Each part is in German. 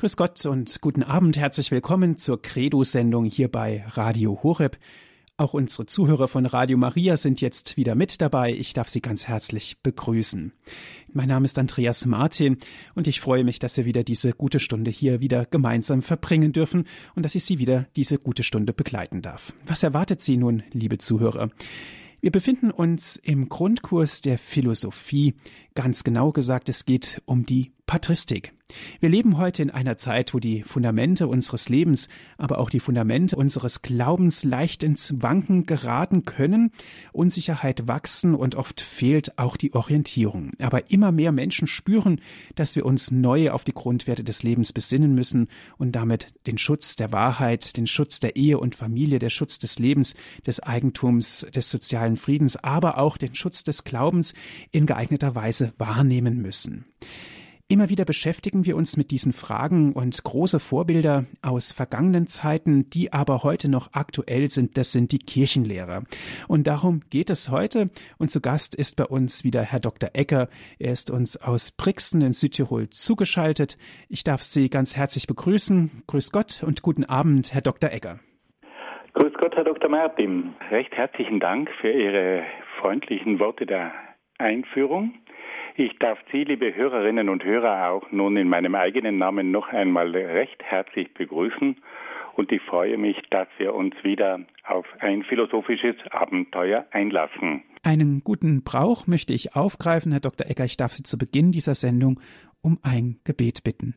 Grüß Gott und guten Abend. Herzlich willkommen zur Credo-Sendung hier bei Radio Horeb. Auch unsere Zuhörer von Radio Maria sind jetzt wieder mit dabei. Ich darf Sie ganz herzlich begrüßen. Mein Name ist Andreas Martin und ich freue mich, dass wir wieder diese gute Stunde hier wieder gemeinsam verbringen dürfen und dass ich Sie wieder diese gute Stunde begleiten darf. Was erwartet Sie nun, liebe Zuhörer? Wir befinden uns im Grundkurs der Philosophie. Ganz genau gesagt, es geht um die Patristik. Wir leben heute in einer Zeit, wo die Fundamente unseres Lebens, aber auch die Fundamente unseres Glaubens leicht ins Wanken geraten können, Unsicherheit wachsen und oft fehlt auch die Orientierung. Aber immer mehr Menschen spüren, dass wir uns neu auf die Grundwerte des Lebens besinnen müssen und damit den Schutz der Wahrheit, den Schutz der Ehe und Familie, der Schutz des Lebens, des Eigentums, des sozialen Friedens, aber auch den Schutz des Glaubens in geeigneter Weise wahrnehmen müssen. Immer wieder beschäftigen wir uns mit diesen Fragen und große Vorbilder aus vergangenen Zeiten, die aber heute noch aktuell sind, das sind die Kirchenlehrer. Und darum geht es heute. Und zu Gast ist bei uns wieder Herr Dr. Ecker. Er ist uns aus Brixen in Südtirol zugeschaltet. Ich darf Sie ganz herzlich begrüßen. Grüß Gott und guten Abend, Herr Dr. Ecker. Grüß Gott, Herr Dr. Martin. Recht herzlichen Dank für Ihre freundlichen Worte der Einführung. Ich darf Sie, liebe Hörerinnen und Hörer, auch nun in meinem eigenen Namen noch einmal recht herzlich begrüßen und ich freue mich, dass wir uns wieder auf ein philosophisches Abenteuer einlassen. Einen guten Brauch möchte ich aufgreifen, Herr Dr. Ecker. Ich darf Sie zu Beginn dieser Sendung um ein Gebet bitten.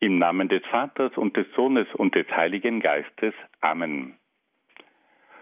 Im Namen des Vaters und des Sohnes und des Heiligen Geistes. Amen.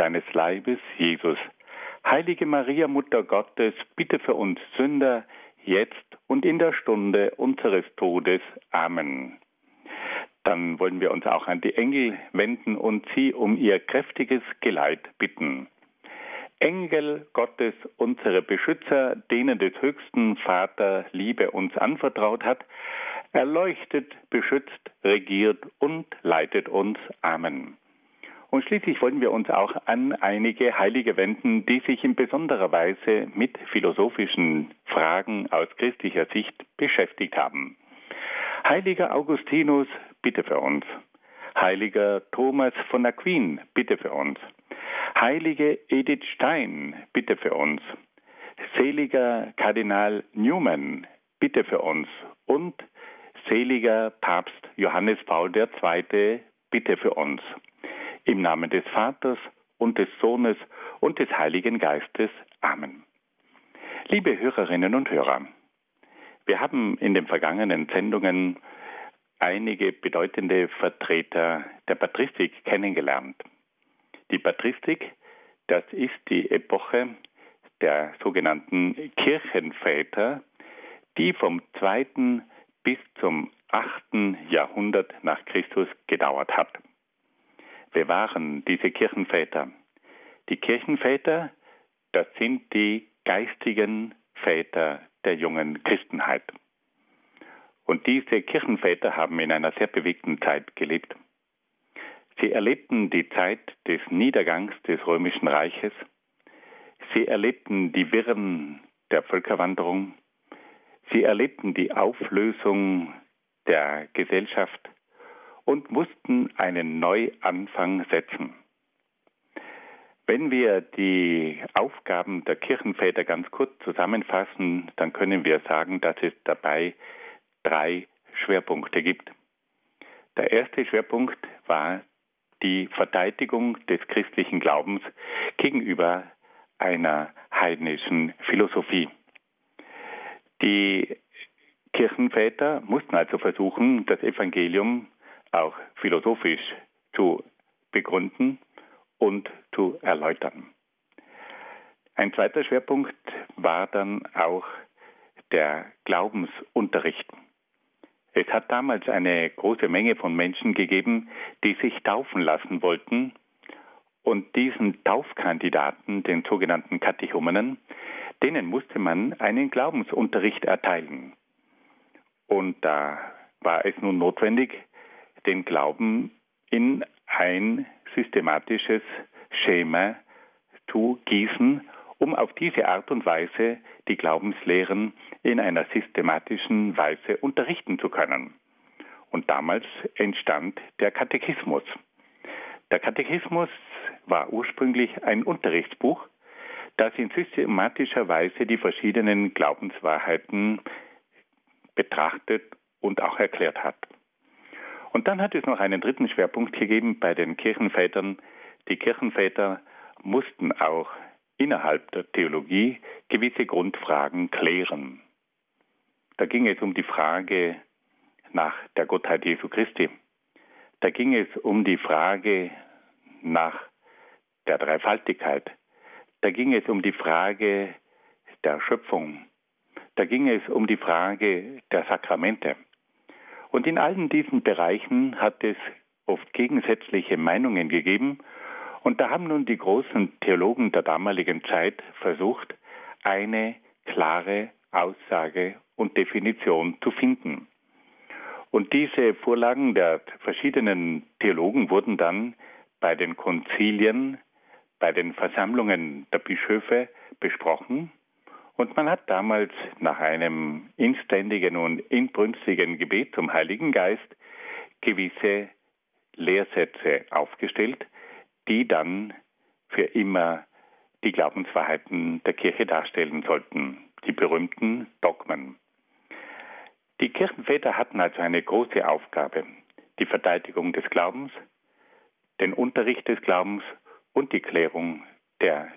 deines Leibes, Jesus. Heilige Maria, Mutter Gottes, bitte für uns Sünder, jetzt und in der Stunde unseres Todes. Amen. Dann wollen wir uns auch an die Engel wenden und sie um ihr kräftiges Geleit bitten. Engel Gottes, unsere Beschützer, denen des höchsten Vater Liebe uns anvertraut hat, erleuchtet, beschützt, regiert und leitet uns. Amen. Und schließlich wollen wir uns auch an einige Heilige wenden, die sich in besonderer Weise mit philosophischen Fragen aus christlicher Sicht beschäftigt haben. Heiliger Augustinus, bitte für uns. Heiliger Thomas von Aquin, bitte für uns. Heilige Edith Stein, bitte für uns. Seliger Kardinal Newman, bitte für uns. Und seliger Papst Johannes Paul II, bitte für uns. Im Namen des Vaters und des Sohnes und des Heiligen Geistes. Amen. Liebe Hörerinnen und Hörer, wir haben in den vergangenen Sendungen einige bedeutende Vertreter der Patristik kennengelernt. Die Patristik, das ist die Epoche der sogenannten Kirchenväter, die vom zweiten bis zum achten Jahrhundert nach Christus gedauert hat. Wer waren diese Kirchenväter? Die Kirchenväter, das sind die geistigen Väter der jungen Christenheit. Und diese Kirchenväter haben in einer sehr bewegten Zeit gelebt. Sie erlebten die Zeit des Niedergangs des römischen Reiches. Sie erlebten die Wirren der Völkerwanderung. Sie erlebten die Auflösung der Gesellschaft und mussten einen Neuanfang setzen. Wenn wir die Aufgaben der Kirchenväter ganz kurz zusammenfassen, dann können wir sagen, dass es dabei drei Schwerpunkte gibt. Der erste Schwerpunkt war die Verteidigung des christlichen Glaubens gegenüber einer heidnischen Philosophie. Die Kirchenväter mussten also versuchen, das Evangelium auch philosophisch zu begründen und zu erläutern. Ein zweiter Schwerpunkt war dann auch der Glaubensunterricht. Es hat damals eine große Menge von Menschen gegeben, die sich taufen lassen wollten. Und diesen Taufkandidaten, den sogenannten Katechumenen, denen musste man einen Glaubensunterricht erteilen. Und da war es nun notwendig, den Glauben in ein systematisches Schema zu gießen, um auf diese Art und Weise die Glaubenslehren in einer systematischen Weise unterrichten zu können. Und damals entstand der Katechismus. Der Katechismus war ursprünglich ein Unterrichtsbuch, das in systematischer Weise die verschiedenen Glaubenswahrheiten betrachtet und auch erklärt hat. Und dann hat es noch einen dritten Schwerpunkt gegeben bei den Kirchenvätern. Die Kirchenväter mussten auch innerhalb der Theologie gewisse Grundfragen klären. Da ging es um die Frage nach der Gottheit Jesu Christi. Da ging es um die Frage nach der Dreifaltigkeit. Da ging es um die Frage der Schöpfung. Da ging es um die Frage der Sakramente. Und in allen diesen Bereichen hat es oft gegensätzliche Meinungen gegeben. Und da haben nun die großen Theologen der damaligen Zeit versucht, eine klare Aussage und Definition zu finden. Und diese Vorlagen der verschiedenen Theologen wurden dann bei den Konzilien, bei den Versammlungen der Bischöfe besprochen und man hat damals nach einem inständigen und inbrünstigen Gebet zum Heiligen Geist gewisse Lehrsätze aufgestellt, die dann für immer die Glaubenswahrheiten der Kirche darstellen sollten, die berühmten Dogmen. Die Kirchenväter hatten also eine große Aufgabe, die Verteidigung des Glaubens, den Unterricht des Glaubens und die Klärung der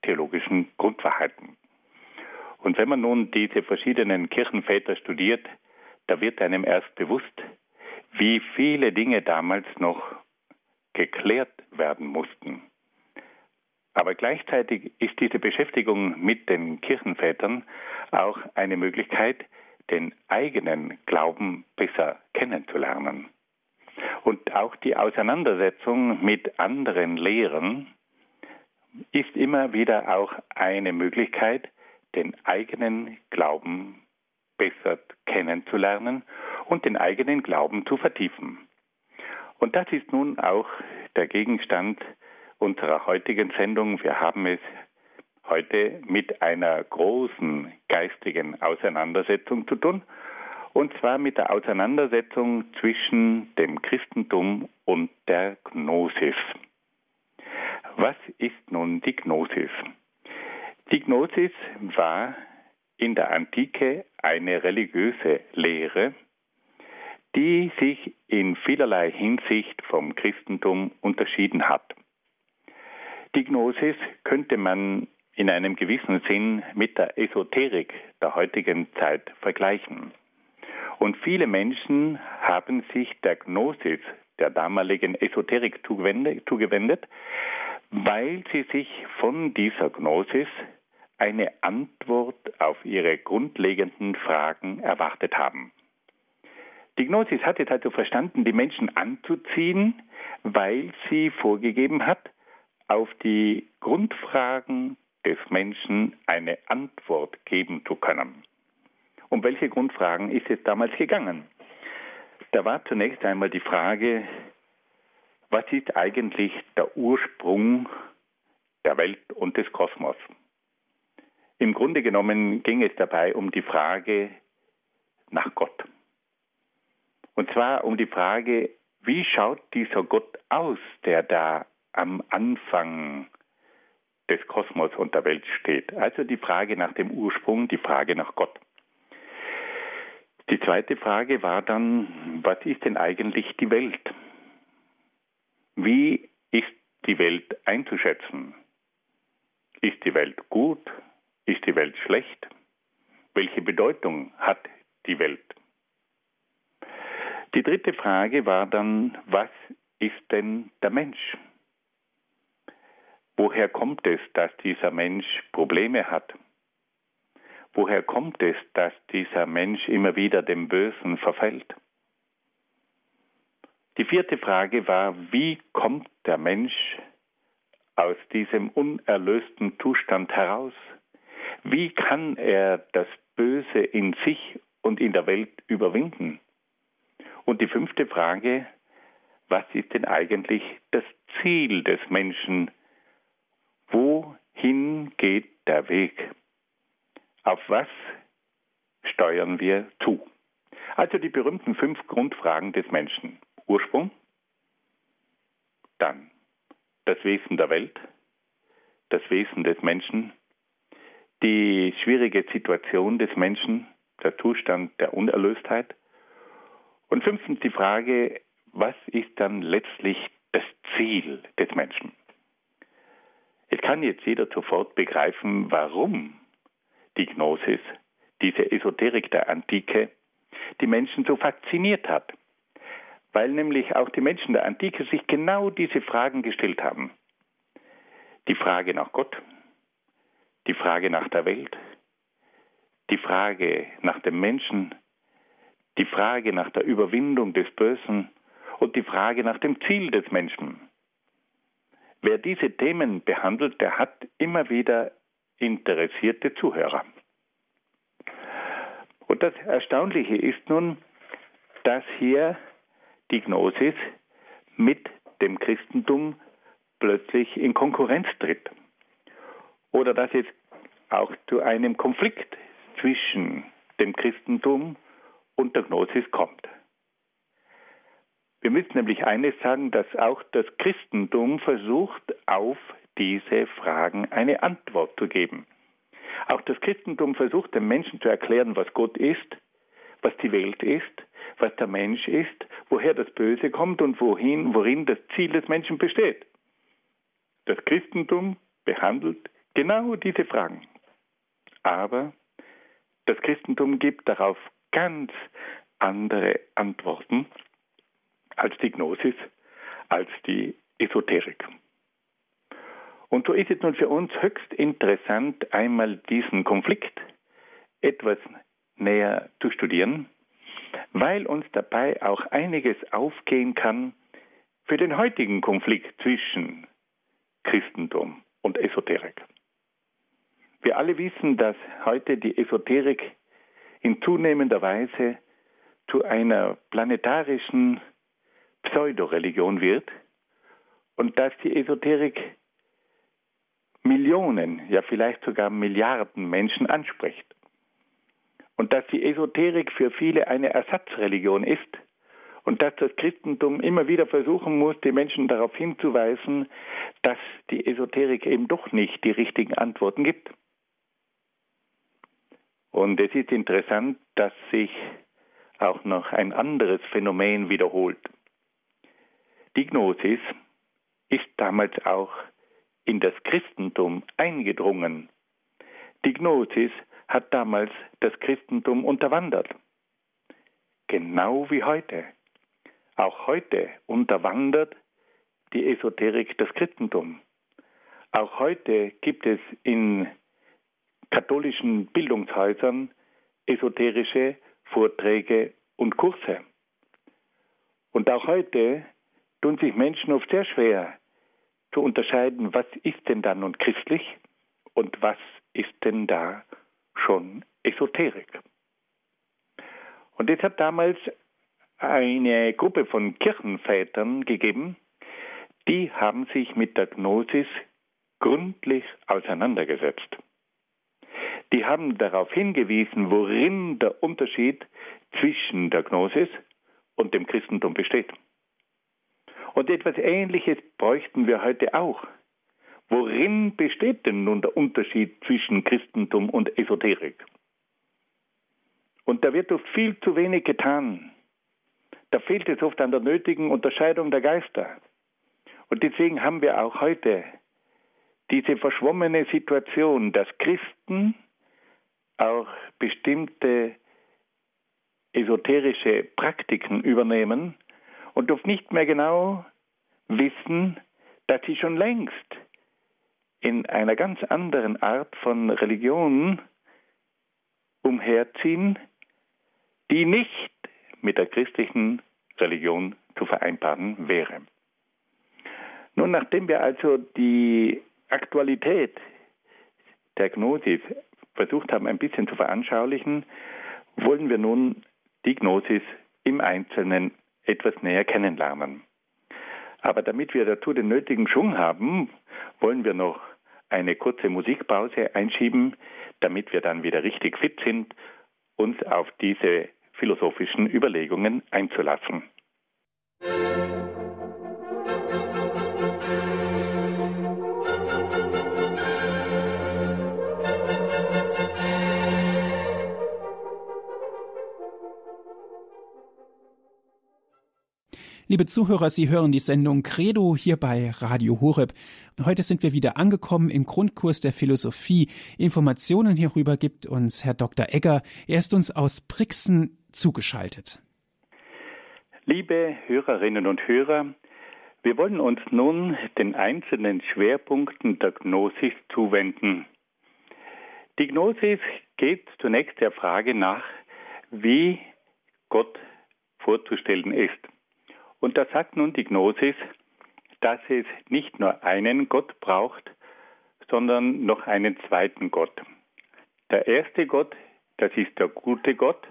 theologischen Grundwahrheiten. Und wenn man nun diese verschiedenen Kirchenväter studiert, da wird einem erst bewusst, wie viele Dinge damals noch geklärt werden mussten. Aber gleichzeitig ist diese Beschäftigung mit den Kirchenvätern auch eine Möglichkeit, den eigenen Glauben besser kennenzulernen. Und auch die Auseinandersetzung mit anderen Lehren ist immer wieder auch eine Möglichkeit, den eigenen Glauben besser kennenzulernen und den eigenen Glauben zu vertiefen. Und das ist nun auch der Gegenstand unserer heutigen Sendung. Wir haben es heute mit einer großen geistigen Auseinandersetzung zu tun, und zwar mit der Auseinandersetzung zwischen dem Christentum und der Gnosis. Was ist nun die Gnosis? Die Gnosis war in der Antike eine religiöse Lehre, die sich in vielerlei Hinsicht vom Christentum unterschieden hat. Die Gnosis könnte man in einem gewissen Sinn mit der Esoterik der heutigen Zeit vergleichen. Und viele Menschen haben sich der Gnosis der damaligen Esoterik zugewendet, weil sie sich von dieser Gnosis eine Antwort auf ihre grundlegenden Fragen erwartet haben. Die Gnosis hat es also verstanden, die Menschen anzuziehen, weil sie vorgegeben hat, auf die Grundfragen des Menschen eine Antwort geben zu können. Um welche Grundfragen ist es damals gegangen? Da war zunächst einmal die Frage, was ist eigentlich der Ursprung der Welt und des Kosmos? Im Grunde genommen ging es dabei um die Frage nach Gott. Und zwar um die Frage, wie schaut dieser Gott aus, der da am Anfang des Kosmos und der Welt steht? Also die Frage nach dem Ursprung, die Frage nach Gott. Die zweite Frage war dann, was ist denn eigentlich die Welt? Wie ist die Welt einzuschätzen? Ist die Welt gut? Ist die Welt schlecht? Welche Bedeutung hat die Welt? Die dritte Frage war dann, was ist denn der Mensch? Woher kommt es, dass dieser Mensch Probleme hat? Woher kommt es, dass dieser Mensch immer wieder dem Bösen verfällt? Die vierte Frage war, wie kommt der Mensch aus diesem unerlösten Zustand heraus? Wie kann er das Böse in sich und in der Welt überwinden? Und die fünfte Frage, was ist denn eigentlich das Ziel des Menschen? Wohin geht der Weg? Auf was steuern wir zu? Also die berühmten fünf Grundfragen des Menschen. Ursprung, dann das Wesen der Welt, das Wesen des Menschen, die schwierige Situation des Menschen, der Zustand der Unerlöstheit und fünftens die Frage, was ist dann letztlich das Ziel des Menschen? Es kann jetzt jeder sofort begreifen, warum die Gnosis, diese Esoterik der Antike, die Menschen so fasziniert hat. Weil nämlich auch die Menschen der Antike sich genau diese Fragen gestellt haben. Die Frage nach Gott, die Frage nach der Welt, die Frage nach dem Menschen, die Frage nach der Überwindung des Bösen und die Frage nach dem Ziel des Menschen. Wer diese Themen behandelt, der hat immer wieder interessierte Zuhörer. Und das Erstaunliche ist nun, dass hier die Gnosis mit dem Christentum plötzlich in Konkurrenz tritt. Oder dass es auch zu einem Konflikt zwischen dem Christentum und der Gnosis kommt. Wir müssen nämlich eines sagen, dass auch das Christentum versucht, auf diese Fragen eine Antwort zu geben. Auch das Christentum versucht, den Menschen zu erklären, was Gott ist, was die Welt ist, was der Mensch ist, woher das Böse kommt und wohin, worin das Ziel des Menschen besteht. Das Christentum behandelt genau diese Fragen. Aber das Christentum gibt darauf ganz andere Antworten als die Gnosis, als die Esoterik. Und so ist es nun für uns höchst interessant, einmal diesen Konflikt etwas näher zu studieren, weil uns dabei auch einiges aufgehen kann für den heutigen Konflikt zwischen Christentum und Esoterik. Wir alle wissen, dass heute die Esoterik in zunehmender Weise zu einer planetarischen Pseudoreligion wird und dass die Esoterik Millionen, ja vielleicht sogar Milliarden Menschen anspricht. Und dass die Esoterik für viele eine Ersatzreligion ist und dass das Christentum immer wieder versuchen muss, die Menschen darauf hinzuweisen, dass die Esoterik eben doch nicht die richtigen Antworten gibt. Und es ist interessant, dass sich auch noch ein anderes Phänomen wiederholt. Die Gnosis ist damals auch in das Christentum eingedrungen. Die Gnosis hat damals das Christentum unterwandert. Genau wie heute. Auch heute unterwandert die Esoterik das Christentum. Auch heute gibt es in katholischen Bildungshäusern esoterische Vorträge und Kurse. Und auch heute tun sich Menschen oft sehr schwer zu unterscheiden, was ist denn da nun christlich und was ist denn da schon Esoterik. Und es hat damals eine Gruppe von Kirchenvätern gegeben, die haben sich mit der Gnosis gründlich auseinandergesetzt. Die haben darauf hingewiesen, worin der Unterschied zwischen der Gnosis und dem Christentum besteht. Und etwas Ähnliches bräuchten wir heute auch. Worin besteht denn nun der Unterschied zwischen Christentum und Esoterik? Und da wird oft viel zu wenig getan. Da fehlt es oft an der nötigen Unterscheidung der Geister. Und deswegen haben wir auch heute diese verschwommene Situation, dass Christen auch bestimmte esoterische Praktiken übernehmen und oft nicht mehr genau wissen, dass sie schon längst in einer ganz anderen Art von Religion umherziehen, die nicht mit der christlichen Religion zu vereinbaren wäre. Nun, nachdem wir also die Aktualität der Gnosis versucht haben, ein bisschen zu veranschaulichen, wollen wir nun die Gnosis im Einzelnen etwas näher kennenlernen. Aber damit wir dazu den nötigen Schwung haben, wollen wir noch eine kurze Musikpause einschieben, damit wir dann wieder richtig fit sind, uns auf diese philosophischen Überlegungen einzulassen. Musik Liebe Zuhörer, Sie hören die Sendung Credo hier bei Radio Horeb. Heute sind wir wieder angekommen im Grundkurs der Philosophie. Informationen hierüber gibt uns Herr Dr. Egger. Er ist uns aus Brixen zugeschaltet. Liebe Hörerinnen und Hörer, wir wollen uns nun den einzelnen Schwerpunkten der Gnosis zuwenden. Die Gnosis geht zunächst der Frage nach, wie Gott vorzustellen ist. Und da sagt nun die Gnosis, dass es nicht nur einen Gott braucht, sondern noch einen zweiten Gott. Der erste Gott, das ist der gute Gott,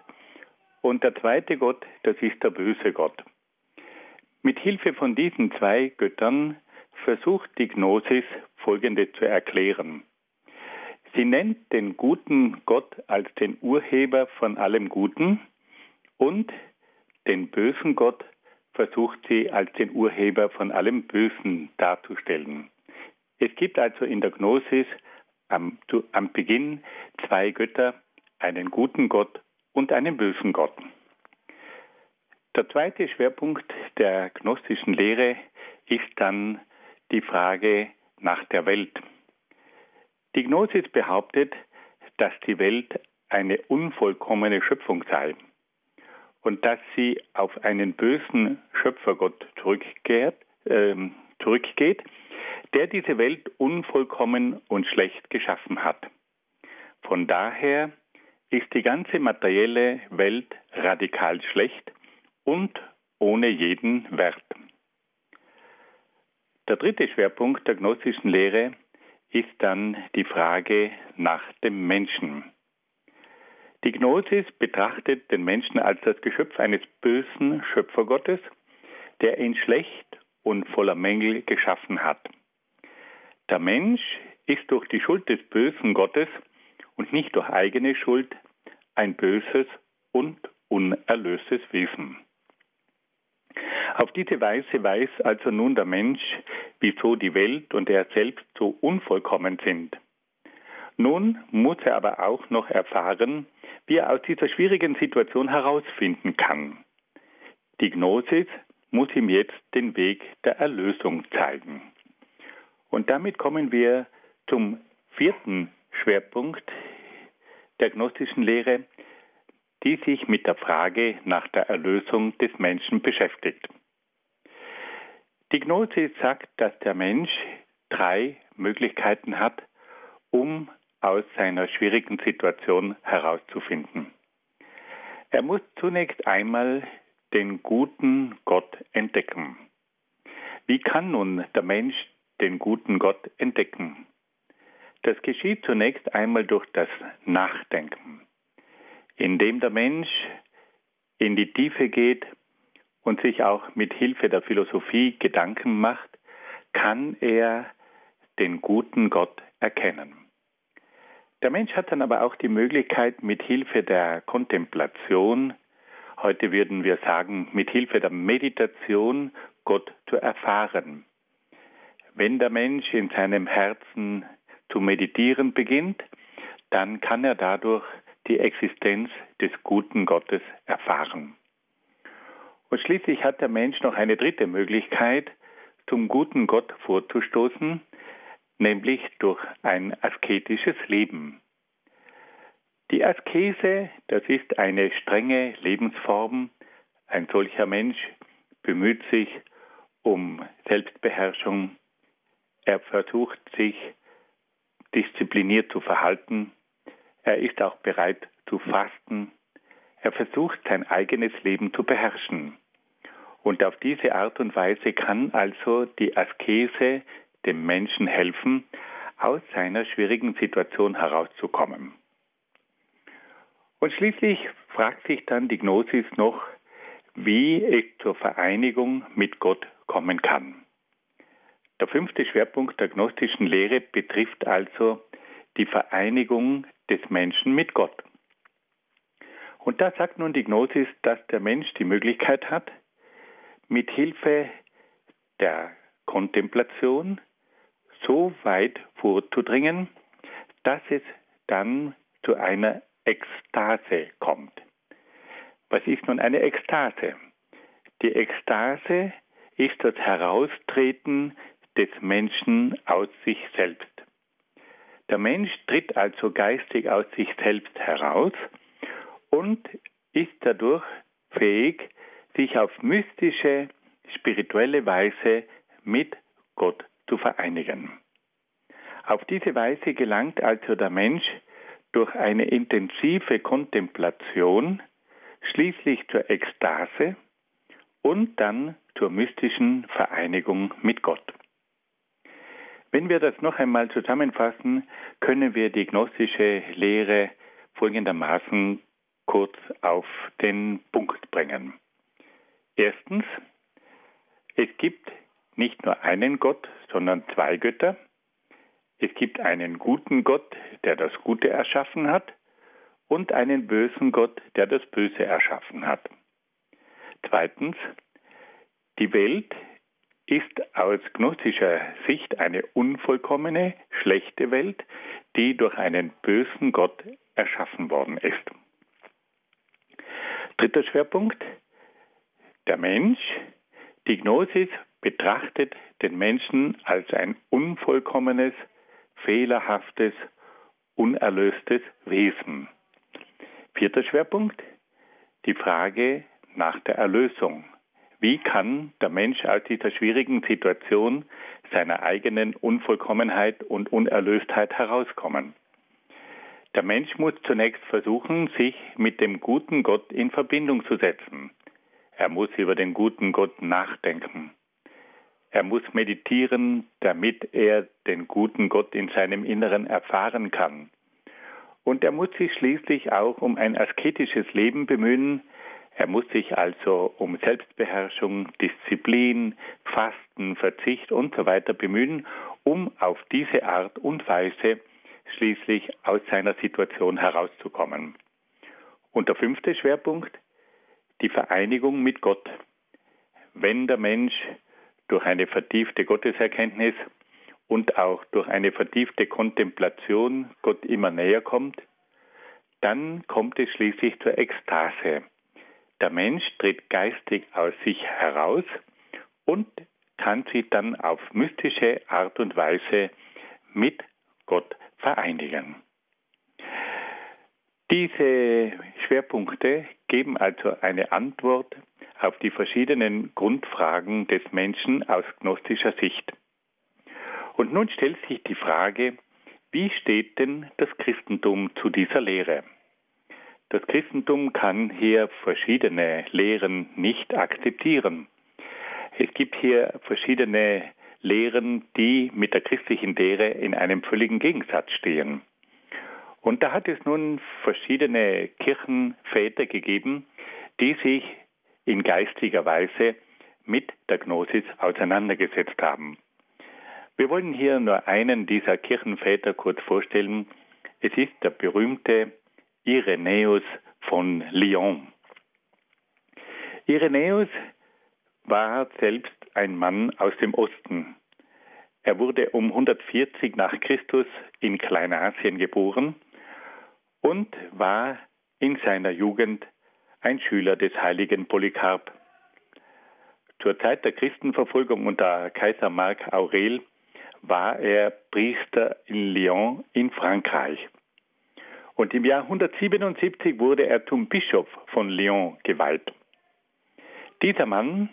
und der zweite Gott, das ist der böse Gott. Mit Hilfe von diesen zwei Göttern versucht die Gnosis Folgendes zu erklären. Sie nennt den guten Gott als den Urheber von allem Guten und den bösen Gott versucht sie als den Urheber von allem Bösen darzustellen. Es gibt also in der Gnosis am, am Beginn zwei Götter, einen guten Gott und einen bösen Gott. Der zweite Schwerpunkt der gnostischen Lehre ist dann die Frage nach der Welt. Die Gnosis behauptet, dass die Welt eine unvollkommene Schöpfung sei und dass sie auf einen bösen Schöpfergott zurückkehrt, äh, zurückgeht, der diese Welt unvollkommen und schlecht geschaffen hat. Von daher ist die ganze materielle Welt radikal schlecht und ohne jeden Wert. Der dritte Schwerpunkt der gnostischen Lehre ist dann die Frage nach dem Menschen. Die Gnosis betrachtet den Menschen als das Geschöpf eines bösen Schöpfergottes, der ihn schlecht und voller Mängel geschaffen hat. Der Mensch ist durch die Schuld des bösen Gottes und nicht durch eigene Schuld ein böses und unerlöstes Wesen. Auf diese Weise weiß also nun der Mensch, wieso die Welt und er selbst so unvollkommen sind. Nun muss er aber auch noch erfahren, wie er aus dieser schwierigen Situation herausfinden kann. Die Gnosis muss ihm jetzt den Weg der Erlösung zeigen. Und damit kommen wir zum vierten Schwerpunkt der gnostischen Lehre, die sich mit der Frage nach der Erlösung des Menschen beschäftigt. Die Gnosis sagt, dass der Mensch drei Möglichkeiten hat, um aus seiner schwierigen Situation herauszufinden. Er muss zunächst einmal den guten Gott entdecken. Wie kann nun der Mensch den guten Gott entdecken? Das geschieht zunächst einmal durch das Nachdenken, indem der Mensch in die Tiefe geht und sich auch mit Hilfe der Philosophie Gedanken macht, kann er den guten Gott erkennen. Der Mensch hat dann aber auch die Möglichkeit, mit Hilfe der Kontemplation, heute würden wir sagen, mit Hilfe der Meditation Gott zu erfahren. Wenn der Mensch in seinem Herzen zu meditieren beginnt, dann kann er dadurch die Existenz des guten Gottes erfahren. Und schließlich hat der Mensch noch eine dritte Möglichkeit, zum guten Gott vorzustoßen, nämlich durch ein asketisches Leben. Die Askese, das ist eine strenge Lebensform. Ein solcher Mensch bemüht sich um Selbstbeherrschung. Er versucht sich diszipliniert zu verhalten. Er ist auch bereit zu fasten. Er versucht sein eigenes Leben zu beherrschen. Und auf diese Art und Weise kann also die Askese dem Menschen helfen, aus seiner schwierigen Situation herauszukommen. Und schließlich fragt sich dann die Gnosis noch, wie es zur Vereinigung mit Gott kommen kann. Der fünfte Schwerpunkt der gnostischen Lehre betrifft also die Vereinigung des Menschen mit Gott. Und da sagt nun die Gnosis, dass der Mensch die Möglichkeit hat, mit Hilfe der Kontemplation so weit vorzudringen, dass es dann zu einer Ekstase kommt. Was ist nun eine Ekstase? Die Ekstase ist das Heraustreten des Menschen aus sich selbst. Der Mensch tritt also geistig aus sich selbst heraus und ist dadurch fähig, sich auf mystische, spirituelle Weise mit Gott zu vereinigen. Auf diese Weise gelangt also der Mensch durch eine intensive Kontemplation schließlich zur Ekstase und dann zur mystischen Vereinigung mit Gott. Wenn wir das noch einmal zusammenfassen, können wir die gnostische Lehre folgendermaßen kurz auf den Punkt bringen. Erstens, es gibt nicht nur einen Gott, sondern zwei Götter. Es gibt einen guten Gott, der das Gute erschaffen hat, und einen bösen Gott, der das Böse erschaffen hat. Zweitens, die Welt ist aus gnostischer Sicht eine unvollkommene, schlechte Welt, die durch einen bösen Gott erschaffen worden ist. Dritter Schwerpunkt, der Mensch. Die Gnosis betrachtet den Menschen als ein unvollkommenes, fehlerhaftes, unerlöstes Wesen. Vierter Schwerpunkt, die Frage nach der Erlösung. Wie kann der Mensch aus dieser schwierigen Situation seiner eigenen Unvollkommenheit und Unerlöstheit herauskommen? Der Mensch muss zunächst versuchen, sich mit dem guten Gott in Verbindung zu setzen. Er muss über den guten Gott nachdenken. Er muss meditieren, damit er den guten Gott in seinem Inneren erfahren kann. Und er muss sich schließlich auch um ein asketisches Leben bemühen, er muss sich also um Selbstbeherrschung, Disziplin, Fasten, Verzicht und so weiter bemühen, um auf diese Art und Weise schließlich aus seiner Situation herauszukommen. Und der fünfte Schwerpunkt, die Vereinigung mit Gott. Wenn der Mensch durch eine vertiefte Gotteserkenntnis und auch durch eine vertiefte Kontemplation Gott immer näher kommt, dann kommt es schließlich zur Ekstase. Der Mensch tritt geistig aus sich heraus und kann sich dann auf mystische Art und Weise mit Gott vereinigen. Diese Schwerpunkte geben also eine Antwort auf die verschiedenen Grundfragen des Menschen aus gnostischer Sicht. Und nun stellt sich die Frage, wie steht denn das Christentum zu dieser Lehre? Das Christentum kann hier verschiedene Lehren nicht akzeptieren. Es gibt hier verschiedene Lehren, die mit der christlichen Lehre in einem völligen Gegensatz stehen. Und da hat es nun verschiedene Kirchenväter gegeben, die sich in geistiger Weise mit der Gnosis auseinandergesetzt haben. Wir wollen hier nur einen dieser Kirchenväter kurz vorstellen. Es ist der berühmte Irenäus von Lyon. Irenäus war selbst ein Mann aus dem Osten. Er wurde um 140 nach Christus in Kleinasien geboren und war in seiner Jugend ein Schüler des heiligen Polycarp. Zur Zeit der Christenverfolgung unter Kaiser Marc Aurel war er Priester in Lyon in Frankreich. Und im Jahr 177 wurde er zum Bischof von Lyon geweiht. Dieser Mann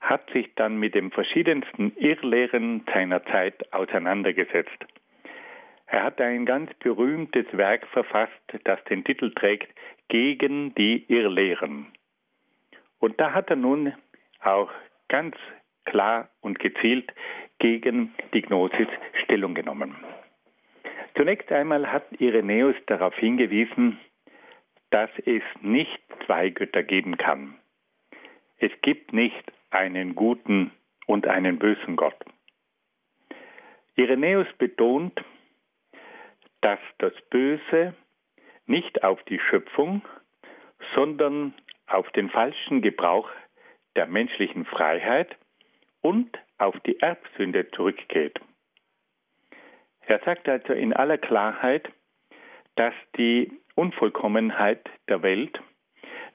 hat sich dann mit den verschiedensten Irrlehren seiner Zeit auseinandergesetzt. Er hat ein ganz berühmtes Werk verfasst, das den Titel trägt Gegen die Irrlehren. Und da hat er nun auch ganz klar und gezielt gegen die Gnosis Stellung genommen. Zunächst einmal hat Irenäus darauf hingewiesen, dass es nicht zwei Götter geben kann. Es gibt nicht einen guten und einen bösen Gott. Irenäus betont, dass das Böse nicht auf die Schöpfung, sondern auf den falschen Gebrauch der menschlichen Freiheit und auf die Erbsünde zurückgeht. Er sagt also in aller Klarheit, dass die Unvollkommenheit der Welt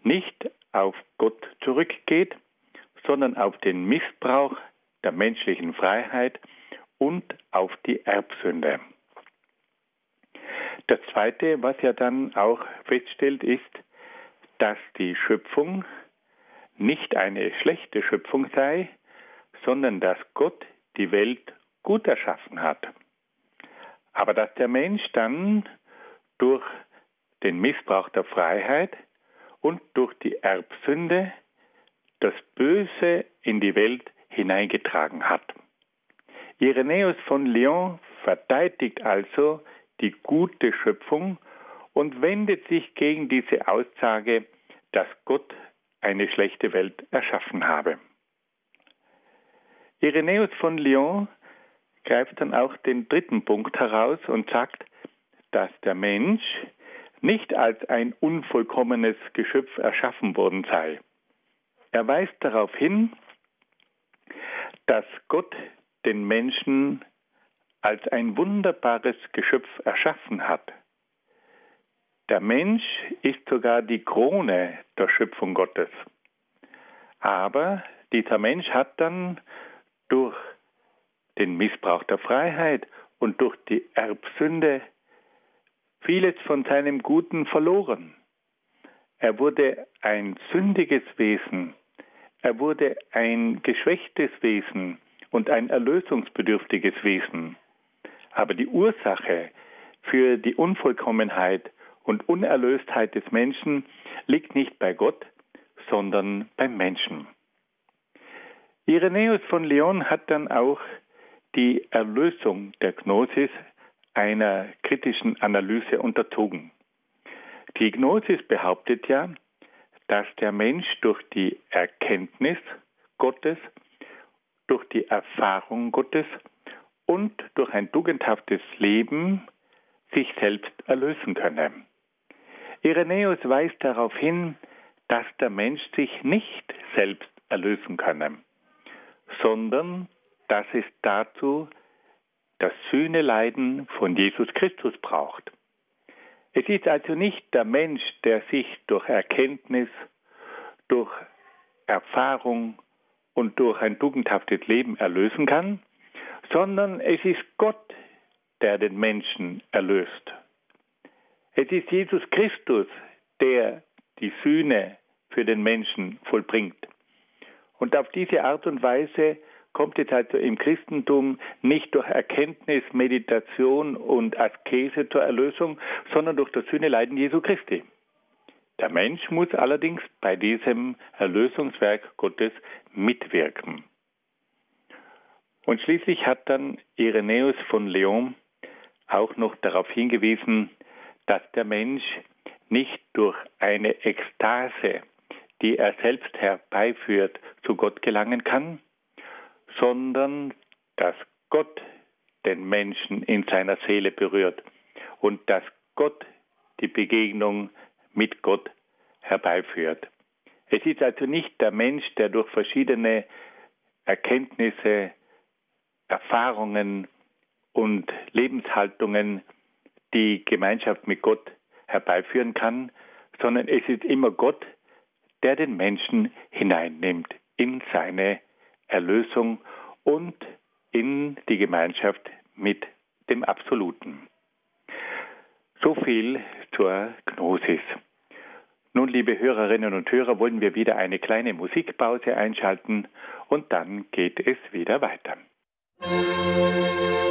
nicht auf Gott zurückgeht, sondern auf den Missbrauch der menschlichen Freiheit und auf die Erbsünde. Das Zweite, was er dann auch feststellt, ist, dass die Schöpfung nicht eine schlechte Schöpfung sei, sondern dass Gott die Welt gut erschaffen hat. Aber dass der Mensch dann durch den Missbrauch der Freiheit und durch die Erbsünde das Böse in die Welt hineingetragen hat. Irenäus von Lyon verteidigt also die gute Schöpfung und wendet sich gegen diese Aussage, dass Gott eine schlechte Welt erschaffen habe. Irenäus von Lyon greift dann auch den dritten Punkt heraus und sagt, dass der Mensch nicht als ein unvollkommenes Geschöpf erschaffen worden sei. Er weist darauf hin, dass Gott den Menschen als ein wunderbares Geschöpf erschaffen hat. Der Mensch ist sogar die Krone der Schöpfung Gottes. Aber dieser Mensch hat dann durch den Missbrauch der Freiheit und durch die Erbsünde vieles von seinem Guten verloren. Er wurde ein sündiges Wesen, er wurde ein geschwächtes Wesen und ein erlösungsbedürftiges Wesen. Aber die Ursache für die Unvollkommenheit und Unerlöstheit des Menschen liegt nicht bei Gott, sondern beim Menschen. Irenäus von Lyon hat dann auch die Erlösung der Gnosis einer kritischen Analyse unterzogen. Die Gnosis behauptet ja, dass der Mensch durch die Erkenntnis Gottes, durch die Erfahrung Gottes und durch ein tugendhaftes Leben sich selbst erlösen könne. Irenäus weist darauf hin, dass der Mensch sich nicht selbst erlösen könne, sondern dass es dazu das Sühneleiden von Jesus Christus braucht. Es ist also nicht der Mensch, der sich durch Erkenntnis, durch Erfahrung und durch ein tugendhaftes Leben erlösen kann, sondern es ist Gott, der den Menschen erlöst. Es ist Jesus Christus, der die Sühne für den Menschen vollbringt. Und auf diese Art und Weise kommt es also im Christentum nicht durch Erkenntnis, Meditation und Askese zur Erlösung, sondern durch das Sühneleiden Jesu Christi. Der Mensch muss allerdings bei diesem Erlösungswerk Gottes mitwirken. Und schließlich hat dann Irenäus von Leon auch noch darauf hingewiesen, dass der Mensch nicht durch eine Ekstase, die er selbst herbeiführt, zu Gott gelangen kann, sondern dass Gott den Menschen in seiner Seele berührt und dass Gott die Begegnung mit Gott herbeiführt. Es ist also nicht der Mensch, der durch verschiedene Erkenntnisse, Erfahrungen und Lebenshaltungen die Gemeinschaft mit Gott herbeiführen kann, sondern es ist immer Gott, der den Menschen hineinnimmt in seine Erlösung und in die Gemeinschaft mit dem Absoluten. So viel zur Gnosis. Nun, liebe Hörerinnen und Hörer, wollen wir wieder eine kleine Musikpause einschalten und dann geht es wieder weiter. Musik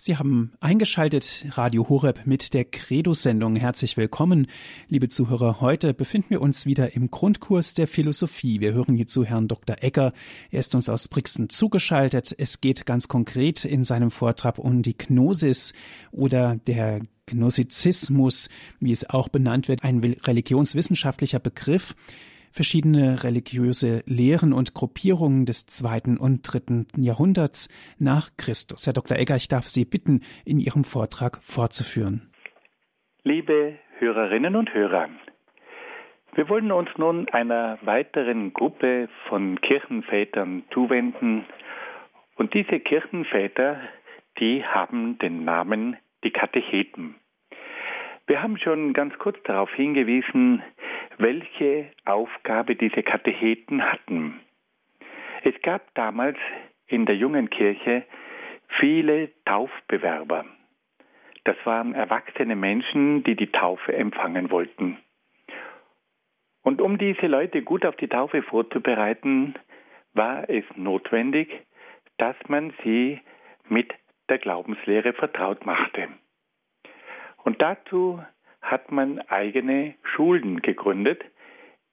Sie haben eingeschaltet Radio Horeb mit der Credo-Sendung. Herzlich willkommen, liebe Zuhörer. Heute befinden wir uns wieder im Grundkurs der Philosophie. Wir hören hier zu Herrn Dr. Egger. Er ist uns aus Brixen zugeschaltet. Es geht ganz konkret in seinem Vortrag um die Gnosis oder der Gnosizismus, wie es auch benannt wird, ein religionswissenschaftlicher Begriff verschiedene religiöse Lehren und Gruppierungen des zweiten und dritten Jahrhunderts nach Christus. Herr Dr. Egger, ich darf Sie bitten, in Ihrem Vortrag fortzuführen. Liebe Hörerinnen und Hörer, wir wollen uns nun einer weiteren Gruppe von Kirchenvätern zuwenden. Und diese Kirchenväter, die haben den Namen die Katecheten. Wir haben schon ganz kurz darauf hingewiesen, welche Aufgabe diese Katecheten hatten. Es gab damals in der jungen Kirche viele Taufbewerber. Das waren erwachsene Menschen, die die Taufe empfangen wollten. Und um diese Leute gut auf die Taufe vorzubereiten, war es notwendig, dass man sie mit der Glaubenslehre vertraut machte. Und dazu hat man eigene Schulen gegründet,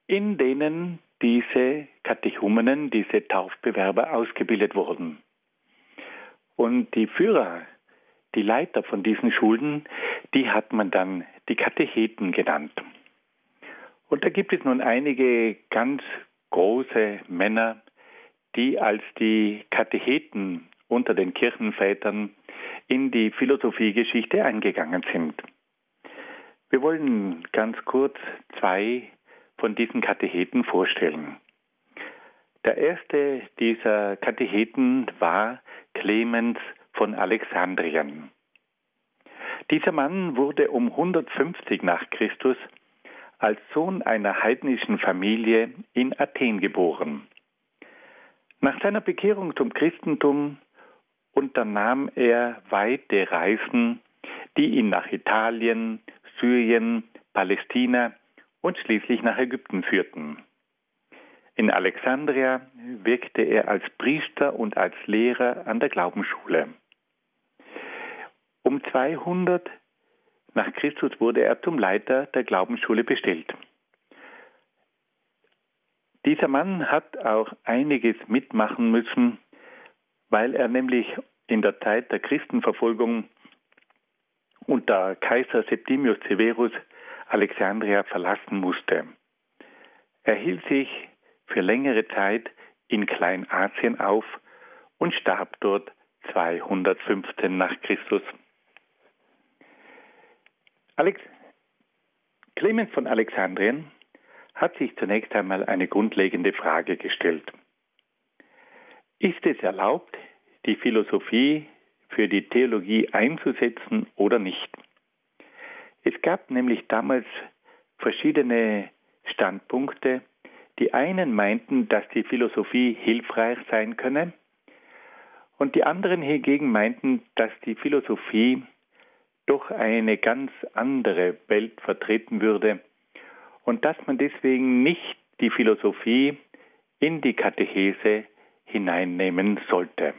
in denen diese Katechumenen, diese Taufbewerber ausgebildet wurden. Und die Führer, die Leiter von diesen Schulen, die hat man dann die Katecheten genannt. Und da gibt es nun einige ganz große Männer, die als die Katecheten unter den Kirchenvätern in die Philosophiegeschichte eingegangen sind. Wir wollen ganz kurz zwei von diesen Katecheten vorstellen. Der erste dieser Katecheten war Clemens von Alexandrien. Dieser Mann wurde um 150 nach Christus als Sohn einer heidnischen Familie in Athen geboren. Nach seiner Bekehrung zum Christentum unternahm er weite Reisen, die ihn nach Italien, Syrien, Palästina und schließlich nach Ägypten führten. In Alexandria wirkte er als Priester und als Lehrer an der Glaubensschule. Um 200 nach Christus wurde er zum Leiter der Glaubensschule bestellt. Dieser Mann hat auch einiges mitmachen müssen, weil er nämlich in der Zeit der Christenverfolgung unter Kaiser Septimius Severus Alexandria verlassen musste. Er hielt sich für längere Zeit in Kleinasien auf und starb dort 215 nach Christus. Alex Clemens von Alexandrien hat sich zunächst einmal eine grundlegende Frage gestellt. Ist es erlaubt, die Philosophie für die Theologie einzusetzen oder nicht. Es gab nämlich damals verschiedene Standpunkte. Die einen meinten, dass die Philosophie hilfreich sein könne, und die anderen hingegen meinten, dass die Philosophie doch eine ganz andere Welt vertreten würde und dass man deswegen nicht die Philosophie in die Katechese hineinnehmen sollte.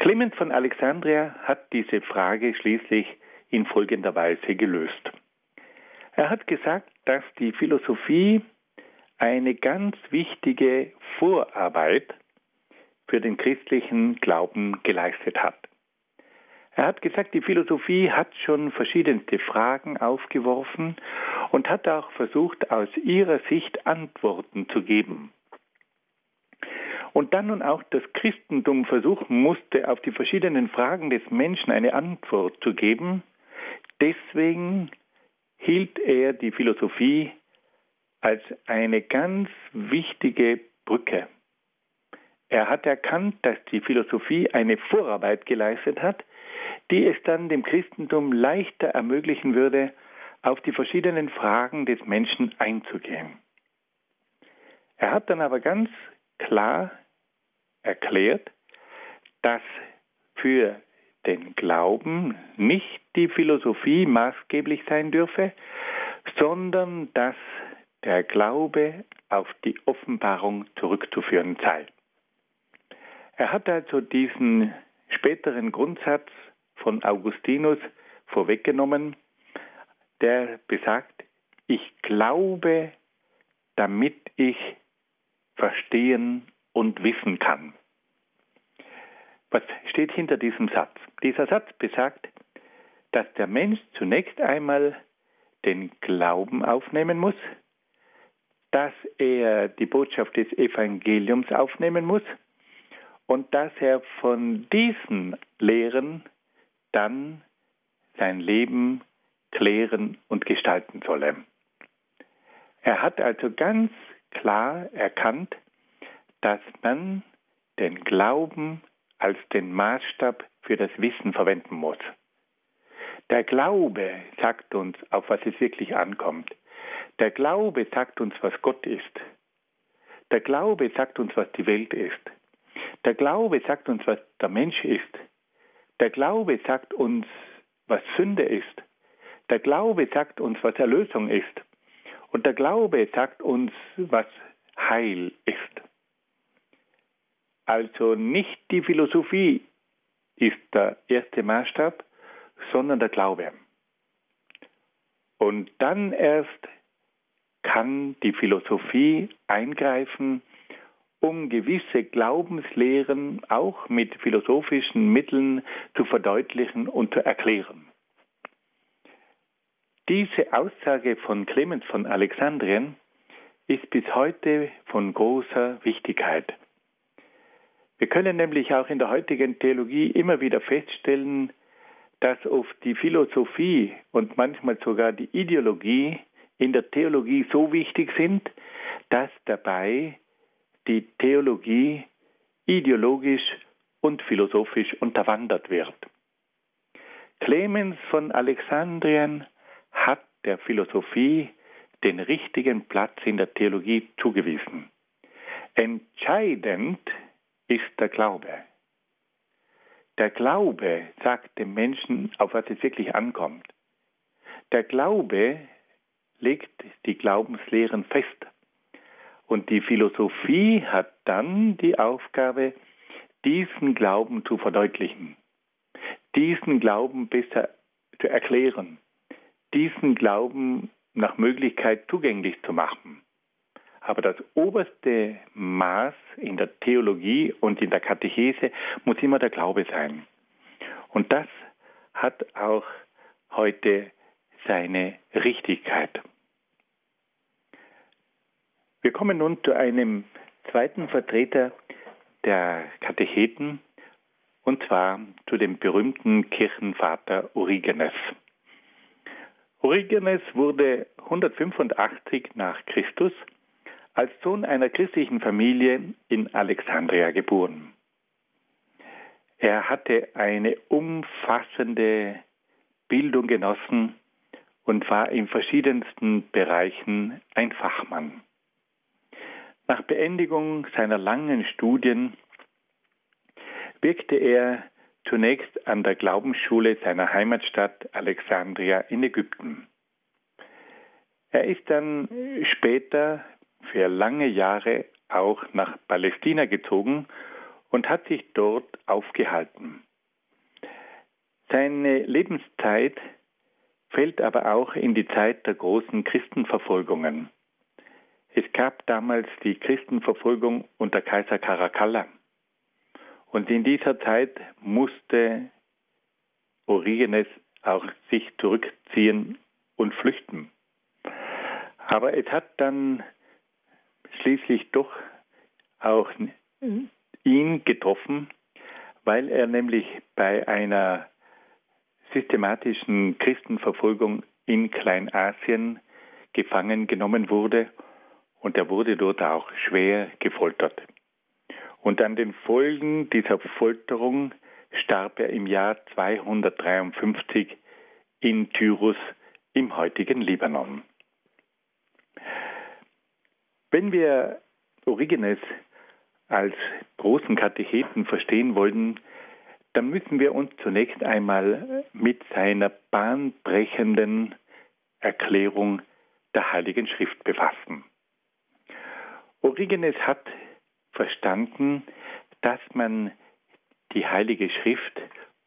Clemens von Alexandria hat diese Frage schließlich in folgender Weise gelöst. Er hat gesagt, dass die Philosophie eine ganz wichtige Vorarbeit für den christlichen Glauben geleistet hat. Er hat gesagt, die Philosophie hat schon verschiedenste Fragen aufgeworfen und hat auch versucht, aus ihrer Sicht Antworten zu geben und dann nun auch das Christentum versuchen musste, auf die verschiedenen Fragen des Menschen eine Antwort zu geben, deswegen hielt er die Philosophie als eine ganz wichtige Brücke. Er hat erkannt, dass die Philosophie eine Vorarbeit geleistet hat, die es dann dem Christentum leichter ermöglichen würde, auf die verschiedenen Fragen des Menschen einzugehen. Er hat dann aber ganz klar erklärt, dass für den Glauben nicht die Philosophie maßgeblich sein dürfe, sondern dass der Glaube auf die Offenbarung zurückzuführen sei. Er hat also diesen späteren Grundsatz von Augustinus vorweggenommen, der besagt, ich glaube, damit ich verstehen und wissen kann. Was steht hinter diesem Satz? Dieser Satz besagt, dass der Mensch zunächst einmal den Glauben aufnehmen muss, dass er die Botschaft des Evangeliums aufnehmen muss und dass er von diesen Lehren dann sein Leben klären und gestalten solle. Er hat also ganz klar erkannt, dass man den Glauben als den Maßstab für das Wissen verwenden muss. Der Glaube sagt uns, auf was es wirklich ankommt. Der Glaube sagt uns, was Gott ist. Der Glaube sagt uns, was die Welt ist. Der Glaube sagt uns, was der Mensch ist. Der Glaube sagt uns, was Sünde ist. Der Glaube sagt uns, was Erlösung ist. Und der Glaube sagt uns, was Heil ist. Also nicht die Philosophie ist der erste Maßstab, sondern der Glaube. Und dann erst kann die Philosophie eingreifen, um gewisse Glaubenslehren auch mit philosophischen Mitteln zu verdeutlichen und zu erklären. Diese Aussage von Clemens von Alexandrien ist bis heute von großer Wichtigkeit. Wir können nämlich auch in der heutigen Theologie immer wieder feststellen, dass oft die Philosophie und manchmal sogar die Ideologie in der Theologie so wichtig sind, dass dabei die Theologie ideologisch und philosophisch unterwandert wird. Clemens von Alexandrien hat der Philosophie den richtigen Platz in der Theologie zugewiesen. Entscheidend ist der Glaube. Der Glaube sagt dem Menschen, auf was es wirklich ankommt. Der Glaube legt die Glaubenslehren fest. Und die Philosophie hat dann die Aufgabe, diesen Glauben zu verdeutlichen, diesen Glauben besser zu erklären, diesen Glauben nach Möglichkeit zugänglich zu machen. Aber das oberste Maß in der Theologie und in der Katechese muss immer der Glaube sein. Und das hat auch heute seine Richtigkeit. Wir kommen nun zu einem zweiten Vertreter der Katecheten, und zwar zu dem berühmten Kirchenvater Origenes. Origenes wurde 185 nach Christus als Sohn einer christlichen Familie in Alexandria geboren. Er hatte eine umfassende Bildung genossen und war in verschiedensten Bereichen ein Fachmann. Nach Beendigung seiner langen Studien wirkte er zunächst an der Glaubensschule seiner Heimatstadt Alexandria in Ägypten. Er ist dann später für lange Jahre auch nach Palästina gezogen und hat sich dort aufgehalten. Seine Lebenszeit fällt aber auch in die Zeit der großen Christenverfolgungen. Es gab damals die Christenverfolgung unter Kaiser Caracalla. Und in dieser Zeit musste Origenes auch sich zurückziehen und flüchten. Aber es hat dann schließlich doch auch ihn getroffen, weil er nämlich bei einer systematischen Christenverfolgung in Kleinasien gefangen genommen wurde und er wurde dort auch schwer gefoltert. Und an den Folgen dieser Folterung starb er im Jahr 253 in Tyrus im heutigen Libanon. Wenn wir Origenes als großen Katecheten verstehen wollen, dann müssen wir uns zunächst einmal mit seiner bahnbrechenden Erklärung der Heiligen Schrift befassen. Origenes hat verstanden, dass man die Heilige Schrift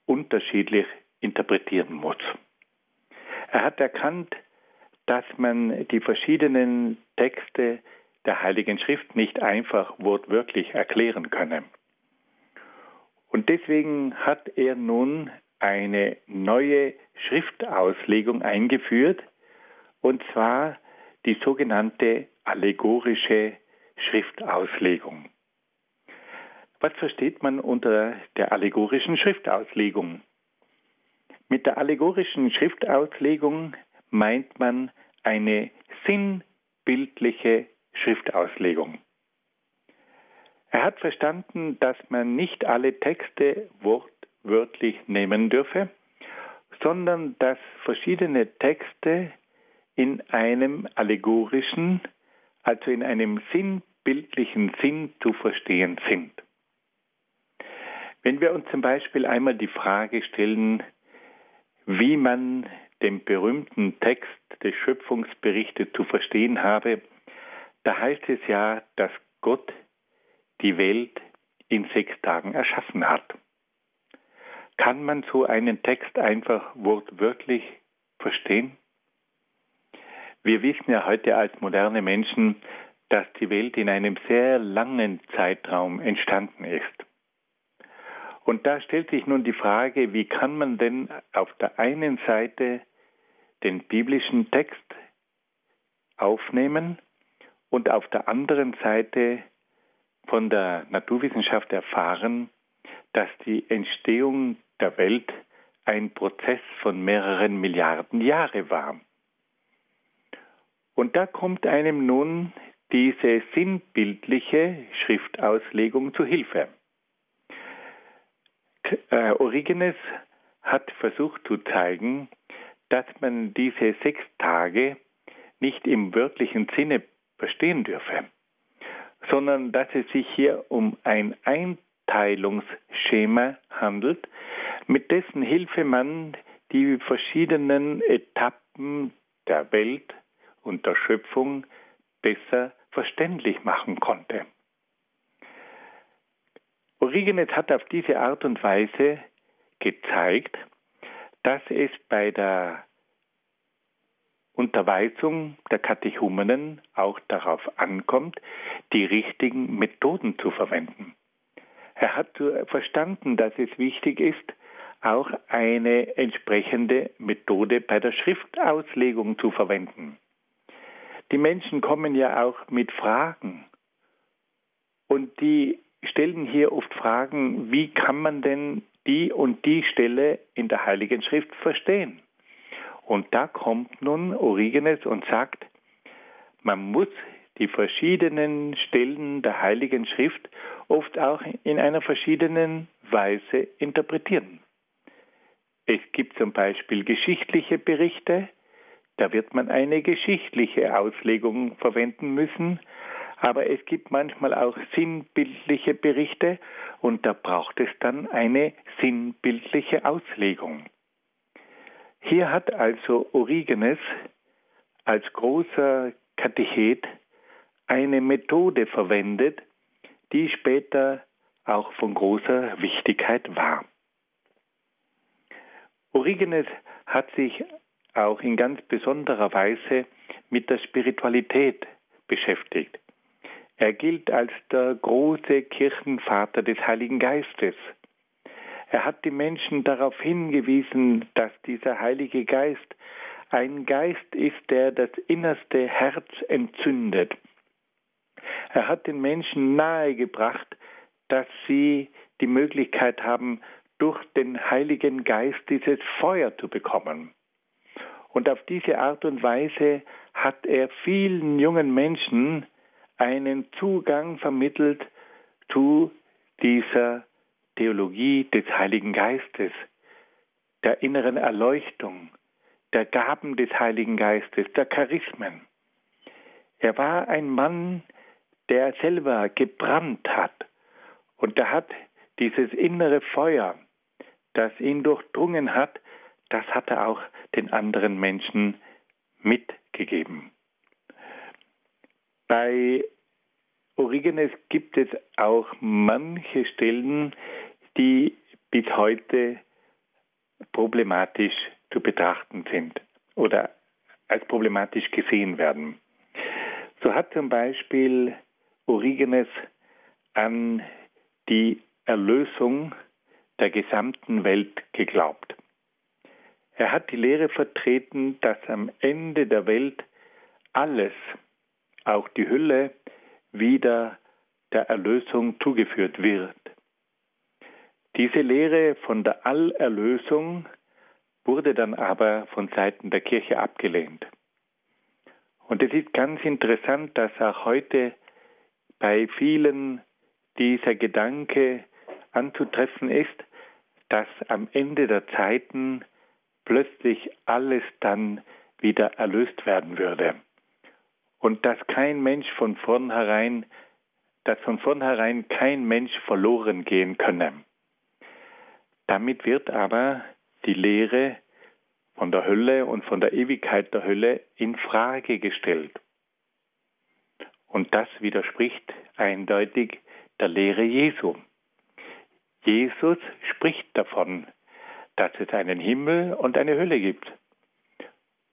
unterschiedlich interpretieren muss. Er hat erkannt, dass man die verschiedenen Texte der Heiligen Schrift nicht einfach wortwörtlich erklären könne. Und deswegen hat er nun eine neue Schriftauslegung eingeführt, und zwar die sogenannte allegorische Schriftauslegung. Was versteht man unter der allegorischen Schriftauslegung? Mit der allegorischen Schriftauslegung meint man eine sinnbildliche Schriftauslegung. Er hat verstanden, dass man nicht alle Texte wortwörtlich nehmen dürfe, sondern dass verschiedene Texte in einem allegorischen, also in einem sinnbildlichen Sinn zu verstehen sind. Wenn wir uns zum Beispiel einmal die Frage stellen, wie man den berühmten Text des Schöpfungsberichtes zu verstehen habe, da heißt es ja, dass Gott die Welt in sechs Tagen erschaffen hat. Kann man so einen Text einfach wortwörtlich verstehen? Wir wissen ja heute als moderne Menschen, dass die Welt in einem sehr langen Zeitraum entstanden ist. Und da stellt sich nun die Frage, wie kann man denn auf der einen Seite den biblischen Text aufnehmen und auf der anderen Seite von der Naturwissenschaft erfahren, dass die Entstehung der Welt ein Prozess von mehreren Milliarden Jahre war. Und da kommt einem nun diese sinnbildliche Schriftauslegung zu Hilfe. Äh, Origenes hat versucht zu zeigen, dass man diese sechs Tage nicht im wörtlichen Sinne verstehen dürfe, sondern dass es sich hier um ein Einteilungsschema handelt, mit dessen Hilfe man die verschiedenen Etappen der Welt und der Schöpfung besser verständlich machen konnte. Origenes hat auf diese Art und Weise gezeigt, dass es bei der Unterweisung der Katechumenen auch darauf ankommt, die richtigen Methoden zu verwenden. Er hat verstanden, dass es wichtig ist, auch eine entsprechende Methode bei der Schriftauslegung zu verwenden. Die Menschen kommen ja auch mit Fragen und die stellen hier oft Fragen, wie kann man denn die und die Stelle in der Heiligen Schrift verstehen? Und da kommt nun Origenes und sagt, man muss die verschiedenen Stellen der Heiligen Schrift oft auch in einer verschiedenen Weise interpretieren. Es gibt zum Beispiel geschichtliche Berichte, da wird man eine geschichtliche Auslegung verwenden müssen, aber es gibt manchmal auch sinnbildliche Berichte und da braucht es dann eine sinnbildliche Auslegung. Hier hat also Origenes als großer Katechet eine Methode verwendet, die später auch von großer Wichtigkeit war. Origenes hat sich auch in ganz besonderer Weise mit der Spiritualität beschäftigt. Er gilt als der große Kirchenvater des Heiligen Geistes. Er hat die Menschen darauf hingewiesen, dass dieser Heilige Geist ein Geist ist, der das innerste Herz entzündet. Er hat den Menschen nahegebracht, dass sie die Möglichkeit haben, durch den Heiligen Geist dieses Feuer zu bekommen. Und auf diese Art und Weise hat er vielen jungen Menschen einen Zugang vermittelt zu dieser Theologie des Heiligen Geistes, der inneren Erleuchtung, der Gaben des Heiligen Geistes, der Charismen. Er war ein Mann, der selber gebrannt hat und er hat dieses innere Feuer, das ihn durchdrungen hat, das hat er auch den anderen Menschen mitgegeben. Bei Origenes gibt es auch manche Stellen, die bis heute problematisch zu betrachten sind oder als problematisch gesehen werden. So hat zum Beispiel Origenes an die Erlösung der gesamten Welt geglaubt. Er hat die Lehre vertreten, dass am Ende der Welt alles, auch die Hülle, wieder der Erlösung zugeführt wird. Diese Lehre von der Allerlösung wurde dann aber von Seiten der Kirche abgelehnt. Und es ist ganz interessant, dass auch heute bei vielen dieser Gedanke anzutreffen ist, dass am Ende der Zeiten plötzlich alles dann wieder erlöst werden würde. Und dass kein Mensch von vornherein, dass von vornherein kein Mensch verloren gehen könne. Damit wird aber die Lehre von der Hölle und von der Ewigkeit der Hölle in Frage gestellt. Und das widerspricht eindeutig der Lehre Jesu. Jesus spricht davon, dass es einen Himmel und eine Hölle gibt.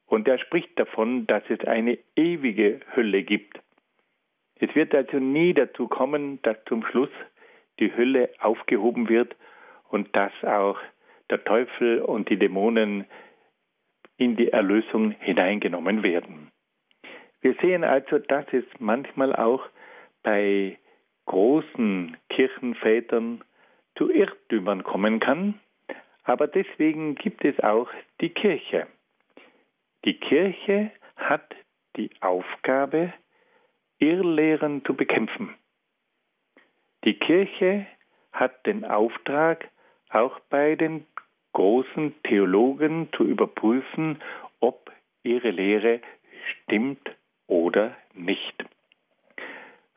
Und er spricht davon, dass es eine ewige Hölle gibt. Es wird also nie dazu kommen, dass zum Schluss die Hölle aufgehoben wird und dass auch der Teufel und die Dämonen in die Erlösung hineingenommen werden. Wir sehen also, dass es manchmal auch bei großen Kirchenvätern zu Irrtümern kommen kann, aber deswegen gibt es auch die Kirche. Die Kirche hat die Aufgabe, Irrlehren zu bekämpfen. Die Kirche hat den Auftrag, auch bei den großen Theologen zu überprüfen, ob ihre Lehre stimmt oder nicht.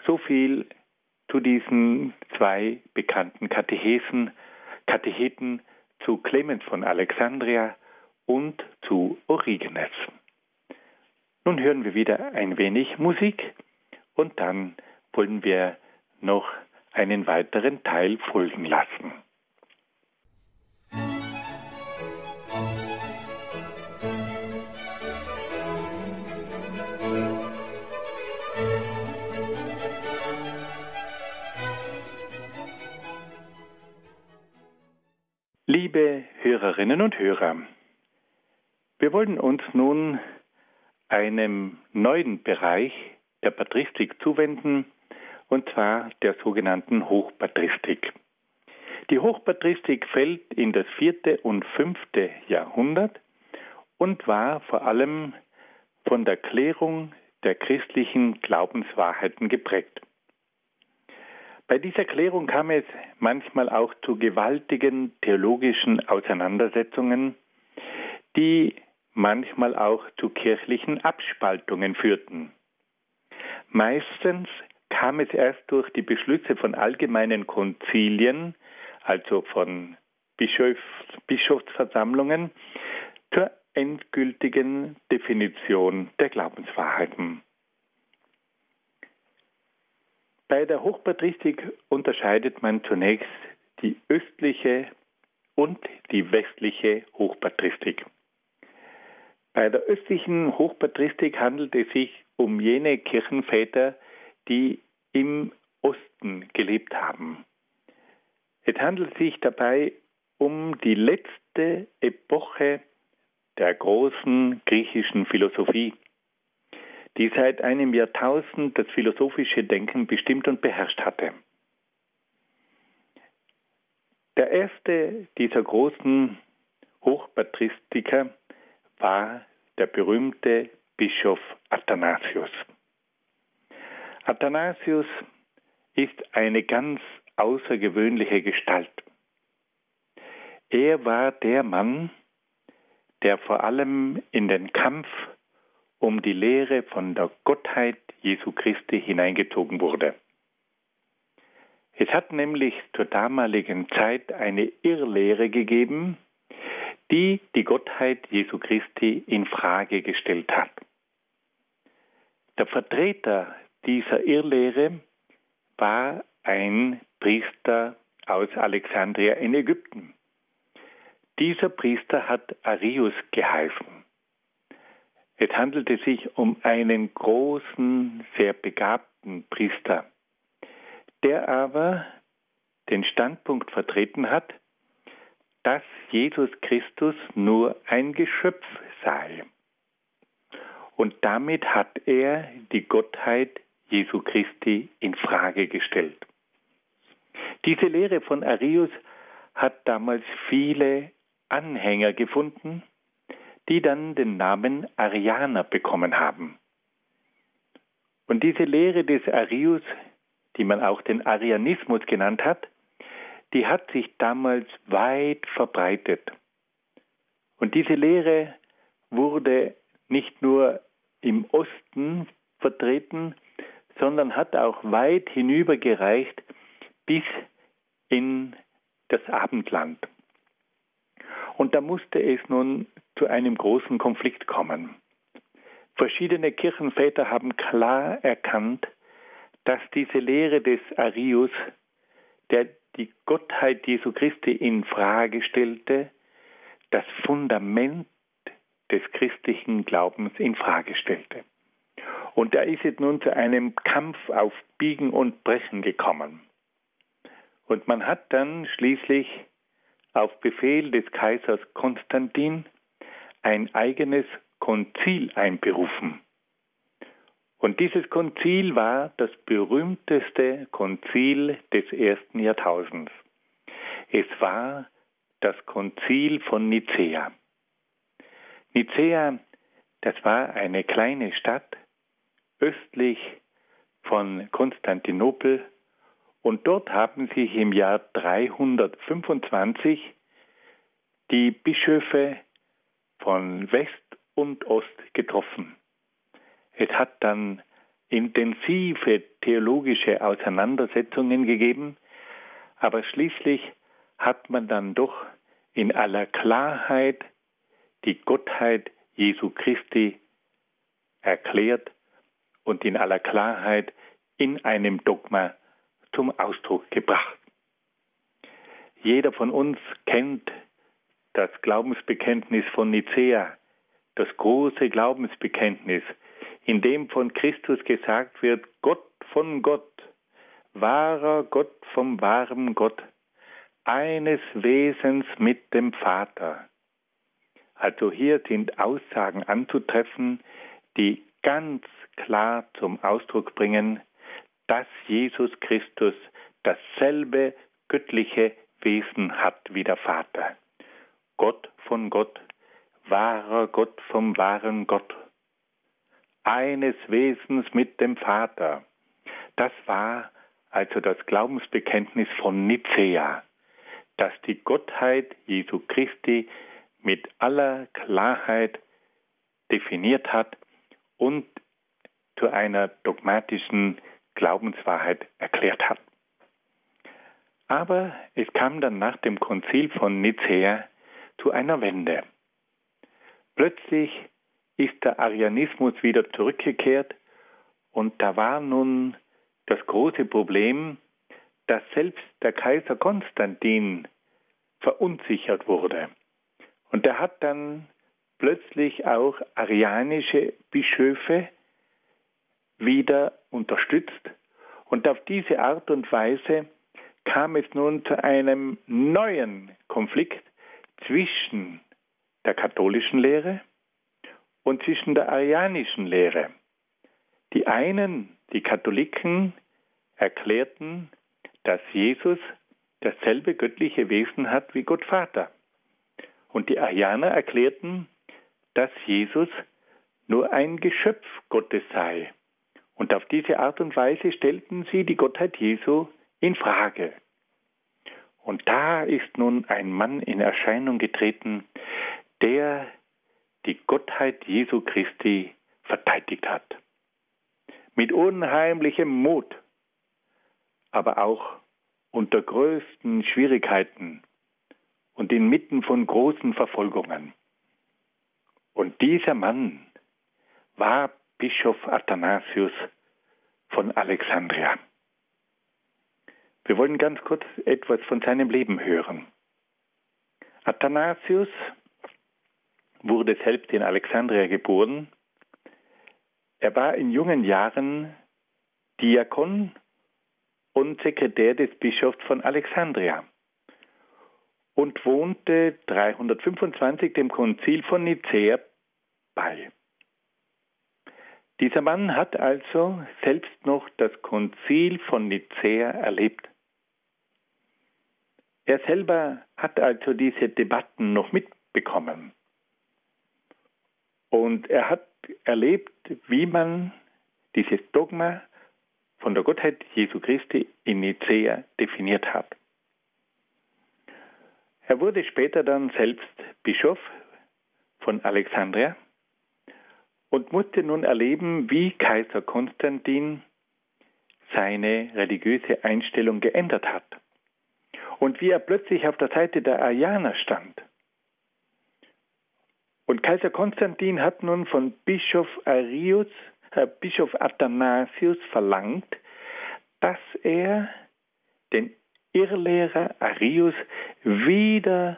So viel zu diesen zwei bekannten Katechesen, Katecheten zu Clemens von Alexandria und zu Origenes. Nun hören wir wieder ein wenig Musik und dann wollen wir noch einen weiteren Teil folgen lassen. Liebe Hörerinnen und Hörer, wir wollen uns nun einem neuen Bereich der Patristik zuwenden, und zwar der sogenannten Hochpatristik. Die Hochpatristik fällt in das vierte und fünfte Jahrhundert und war vor allem von der Klärung der christlichen Glaubenswahrheiten geprägt. Bei dieser Klärung kam es manchmal auch zu gewaltigen theologischen Auseinandersetzungen, die manchmal auch zu kirchlichen Abspaltungen führten. Meistens kam es erst durch die Beschlüsse von allgemeinen Konzilien, also von Bischofs Bischofsversammlungen, zur endgültigen Definition der Glaubenswahrheiten. Bei der Hochpatristik unterscheidet man zunächst die östliche und die westliche Hochpatristik. Bei der östlichen Hochpatristik handelt es sich um jene Kirchenväter, die im Osten gelebt haben. Es handelt sich dabei um die letzte Epoche der großen griechischen Philosophie die seit einem Jahrtausend das philosophische Denken bestimmt und beherrscht hatte. Der erste dieser großen Hochpatristiker war der berühmte Bischof Athanasius. Athanasius ist eine ganz außergewöhnliche Gestalt. Er war der Mann, der vor allem in den Kampf um die Lehre von der Gottheit Jesu Christi hineingezogen wurde. Es hat nämlich zur damaligen Zeit eine Irrlehre gegeben, die die Gottheit Jesu Christi in Frage gestellt hat. Der Vertreter dieser Irrlehre war ein Priester aus Alexandria in Ägypten. Dieser Priester hat Arius geheißen. Es handelte sich um einen großen, sehr begabten Priester, der aber den Standpunkt vertreten hat, dass Jesus Christus nur ein Geschöpf sei. Und damit hat er die Gottheit Jesu Christi in Frage gestellt. Diese Lehre von Arius hat damals viele Anhänger gefunden, die dann den Namen Arianer bekommen haben. Und diese Lehre des Arius, die man auch den Arianismus genannt hat, die hat sich damals weit verbreitet. Und diese Lehre wurde nicht nur im Osten vertreten, sondern hat auch weit hinübergereicht bis in das Abendland. Und da musste es nun zu einem großen Konflikt kommen. Verschiedene Kirchenväter haben klar erkannt, dass diese Lehre des Arius, der die Gottheit Jesu Christi in Frage stellte, das Fundament des christlichen Glaubens in Frage stellte. Und da ist es nun zu einem Kampf auf Biegen und Brechen gekommen. Und man hat dann schließlich auf Befehl des Kaisers Konstantin ein eigenes Konzil einberufen. Und dieses Konzil war das berühmteste Konzil des ersten Jahrtausends. Es war das Konzil von Nicäa. Nicäa, das war eine kleine Stadt östlich von Konstantinopel und dort haben sich im Jahr 325 die Bischöfe von West und Ost getroffen. Es hat dann intensive theologische Auseinandersetzungen gegeben, aber schließlich hat man dann doch in aller Klarheit die Gottheit Jesu Christi erklärt und in aller Klarheit in einem Dogma zum Ausdruck gebracht. Jeder von uns kennt das Glaubensbekenntnis von Nicäa, das große Glaubensbekenntnis, in dem von Christus gesagt wird, Gott von Gott, wahrer Gott vom wahren Gott, eines Wesens mit dem Vater. Also hier sind Aussagen anzutreffen, die ganz klar zum Ausdruck bringen, dass Jesus Christus dasselbe göttliche Wesen hat wie der Vater. Gott von Gott, wahrer Gott vom wahren Gott eines Wesens mit dem Vater. Das war also das Glaubensbekenntnis von Nicäa, das die Gottheit Jesu Christi mit aller Klarheit definiert hat und zu einer dogmatischen Glaubenswahrheit erklärt hat. Aber es kam dann nach dem Konzil von Nicäa zu einer Wende. Plötzlich ist der Arianismus wieder zurückgekehrt und da war nun das große Problem, dass selbst der Kaiser Konstantin verunsichert wurde. Und er hat dann plötzlich auch arianische Bischöfe wieder unterstützt. Und auf diese Art und Weise kam es nun zu einem neuen Konflikt zwischen der katholischen Lehre und zwischen der arianischen Lehre. Die einen, die Katholiken, erklärten, dass Jesus dasselbe göttliche Wesen hat wie Gott Vater. Und die Arianer erklärten, dass Jesus nur ein Geschöpf Gottes sei. Und auf diese Art und Weise stellten sie die Gottheit Jesu in Frage. Und da ist nun ein Mann in Erscheinung getreten, der die Gottheit Jesu Christi verteidigt hat. Mit unheimlichem Mut, aber auch unter größten Schwierigkeiten und inmitten von großen Verfolgungen. Und dieser Mann war Bischof Athanasius von Alexandria. Wir wollen ganz kurz etwas von seinem Leben hören. Athanasius wurde selbst in Alexandria geboren. Er war in jungen Jahren Diakon und Sekretär des Bischofs von Alexandria und wohnte 325 dem Konzil von Nicäa bei. Dieser Mann hat also selbst noch das Konzil von Nicäa erlebt. Er selber hat also diese Debatten noch mitbekommen. Und er hat erlebt, wie man dieses Dogma von der Gottheit Jesu Christi in Nicäa definiert hat. Er wurde später dann selbst Bischof von Alexandria und musste nun erleben, wie Kaiser Konstantin seine religiöse Einstellung geändert hat und wie er plötzlich auf der Seite der Arianer stand. Und Kaiser Konstantin hat nun von Bischof Arius, äh, Bischof Athanasius verlangt, dass er den Irrlehrer Arius wieder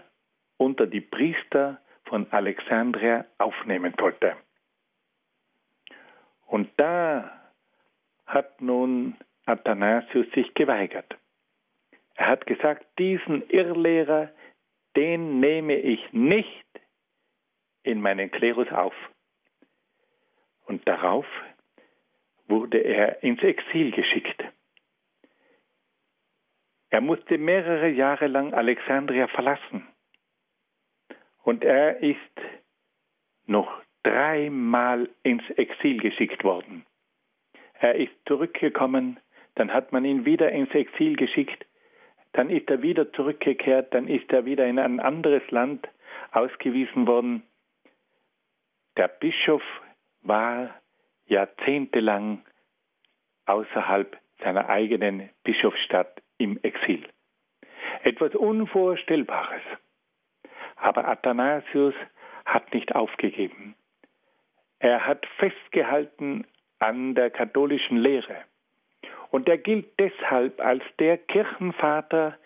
unter die Priester von Alexandria aufnehmen sollte. Und da hat nun Athanasius sich geweigert. Er hat gesagt, diesen Irrlehrer, den nehme ich nicht in meinen Klerus auf. Und darauf wurde er ins Exil geschickt. Er musste mehrere Jahre lang Alexandria verlassen. Und er ist noch dreimal ins Exil geschickt worden. Er ist zurückgekommen, dann hat man ihn wieder ins Exil geschickt, dann ist er wieder zurückgekehrt, dann ist er wieder in ein anderes Land ausgewiesen worden. Der Bischof war jahrzehntelang außerhalb seiner eigenen Bischofsstadt im Exil. Etwas Unvorstellbares. Aber Athanasius hat nicht aufgegeben. Er hat festgehalten an der katholischen Lehre. Und er gilt deshalb als der Kirchenvater,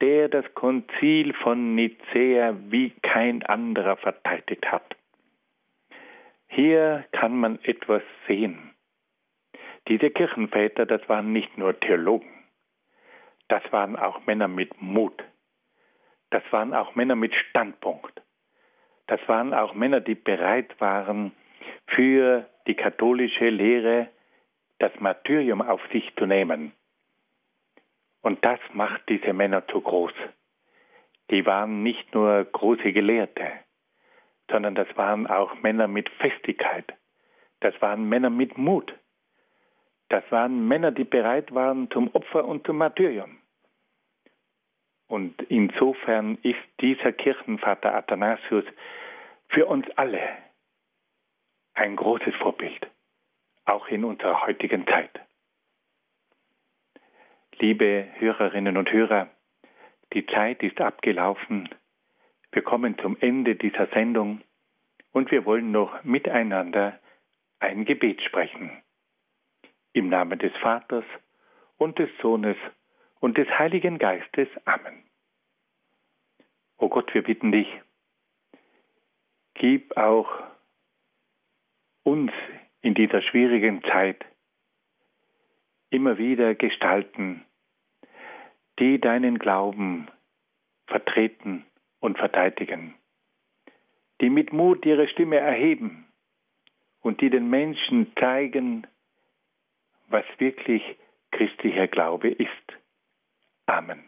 der das Konzil von Nicäa wie kein anderer verteidigt hat. Hier kann man etwas sehen. Diese Kirchenväter, das waren nicht nur Theologen das waren auch Männer mit Mut. Das waren auch Männer mit Standpunkt. Das waren auch Männer, die bereit waren, für die katholische Lehre das Martyrium auf sich zu nehmen. Und das macht diese Männer zu groß. Die waren nicht nur große Gelehrte, sondern das waren auch Männer mit Festigkeit. Das waren Männer mit Mut. Das waren Männer, die bereit waren zum Opfer und zum Martyrium. Und insofern ist dieser Kirchenvater Athanasius für uns alle ein großes Vorbild, auch in unserer heutigen Zeit. Liebe Hörerinnen und Hörer, die Zeit ist abgelaufen. Wir kommen zum Ende dieser Sendung und wir wollen noch miteinander ein Gebet sprechen. Im Namen des Vaters und des Sohnes und des Heiligen Geistes. Amen. O Gott, wir bitten dich, gib auch uns in dieser schwierigen Zeit immer wieder Gestalten, die deinen Glauben vertreten und verteidigen, die mit Mut ihre Stimme erheben und die den Menschen zeigen, was wirklich christlicher Glaube ist. Amen.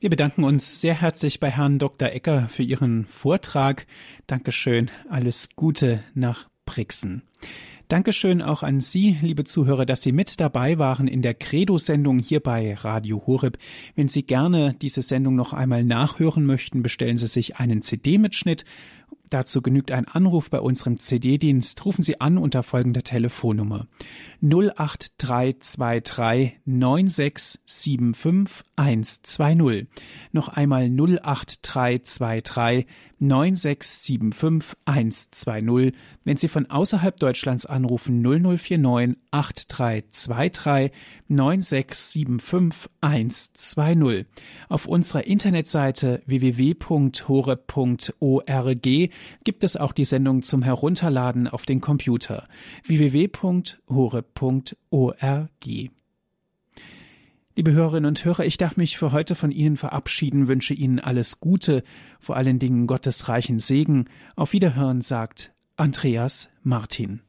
Wir bedanken uns sehr herzlich bei Herrn Dr. Ecker für Ihren Vortrag. Dankeschön. Alles Gute nach Brixen. Dankeschön auch an Sie, liebe Zuhörer, dass Sie mit dabei waren in der Credo-Sendung hier bei Radio Horeb. Wenn Sie gerne diese Sendung noch einmal nachhören möchten, bestellen Sie sich einen CD-Mitschnitt Dazu genügt ein Anruf bei unserem CD-Dienst. Rufen Sie an unter folgender Telefonnummer 08323 9675 120. Noch einmal 08323 9675 120. Wenn Sie von außerhalb Deutschlands anrufen 0049 8323 9675 120. Auf unserer Internetseite www.hore.org gibt es auch die Sendung zum Herunterladen auf den Computer www.hore.org. Liebe Hörerinnen und Hörer, ich darf mich für heute von Ihnen verabschieden, wünsche Ihnen alles Gute, vor allen Dingen Gottes reichen Segen. Auf Wiederhören sagt Andreas Martin.